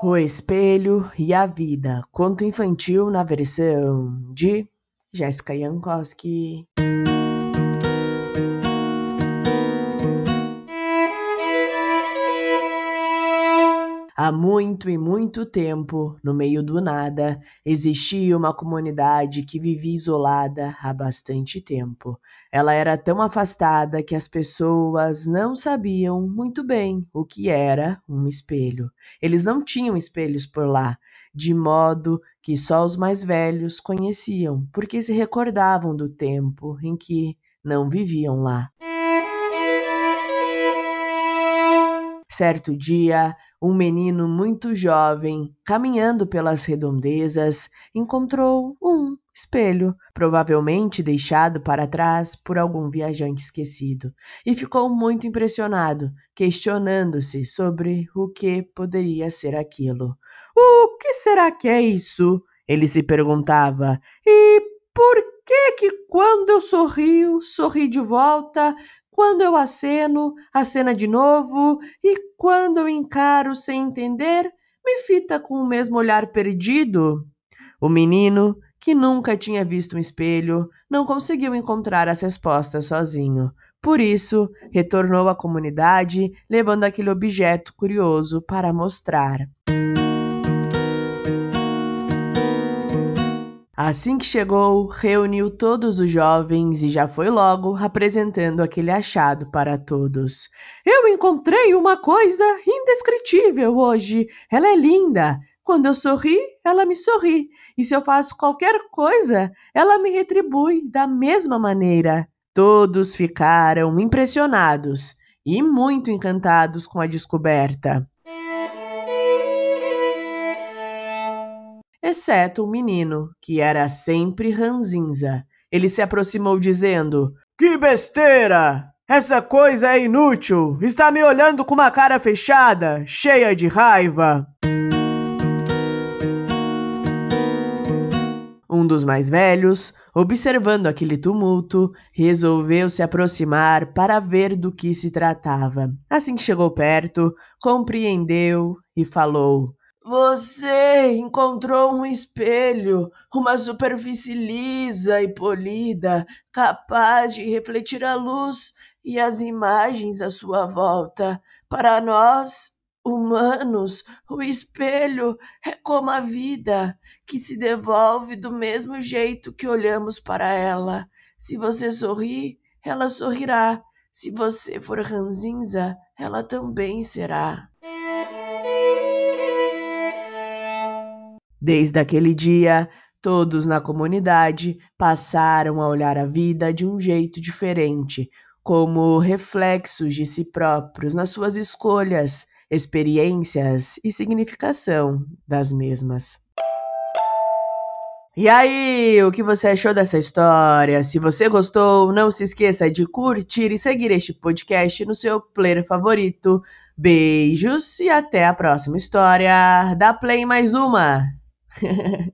O Espelho e a Vida, conto infantil na versão de Jéssica Jankowski. Há muito e muito tempo, no meio do nada, existia uma comunidade que vivia isolada há bastante tempo. Ela era tão afastada que as pessoas não sabiam muito bem o que era um espelho. Eles não tinham espelhos por lá, de modo que só os mais velhos conheciam, porque se recordavam do tempo em que não viviam lá. Certo dia, um menino muito jovem, caminhando pelas redondezas, encontrou um espelho, provavelmente deixado para trás por algum viajante esquecido, e ficou muito impressionado, questionando-se sobre o que poderia ser aquilo. O que será que é isso? Ele se perguntava. E por que que quando eu sorrio, sorri de volta quando eu aceno, acena de novo, e quando eu encaro sem entender, me fita com o mesmo olhar perdido. O menino, que nunca tinha visto um espelho, não conseguiu encontrar as respostas sozinho. Por isso, retornou à comunidade, levando aquele objeto curioso para mostrar. Assim que chegou, reuniu todos os jovens e já foi logo apresentando aquele achado para todos. Eu encontrei uma coisa indescritível hoje. Ela é linda. Quando eu sorri, ela me sorri. E se eu faço qualquer coisa, ela me retribui da mesma maneira. Todos ficaram impressionados e muito encantados com a descoberta. Exceto o menino, que era sempre ranzinza. Ele se aproximou dizendo: Que besteira! Essa coisa é inútil! Está me olhando com uma cara fechada, cheia de raiva! Um dos mais velhos, observando aquele tumulto, resolveu se aproximar para ver do que se tratava. Assim que chegou perto, compreendeu e falou: você encontrou um espelho, uma superfície lisa e polida, capaz de refletir a luz e as imagens à sua volta. Para nós, humanos, o espelho é como a vida, que se devolve do mesmo jeito que olhamos para ela. Se você sorrir, ela sorrirá. Se você for ranzinza, ela também será. Desde aquele dia, todos na comunidade passaram a olhar a vida de um jeito diferente, como reflexos de si próprios nas suas escolhas, experiências e significação das mesmas. E aí, o que você achou dessa história? Se você gostou, não se esqueça de curtir e seguir este podcast no seu player favorito. Beijos e até a próxima história. Dá play mais uma! 呵呵呵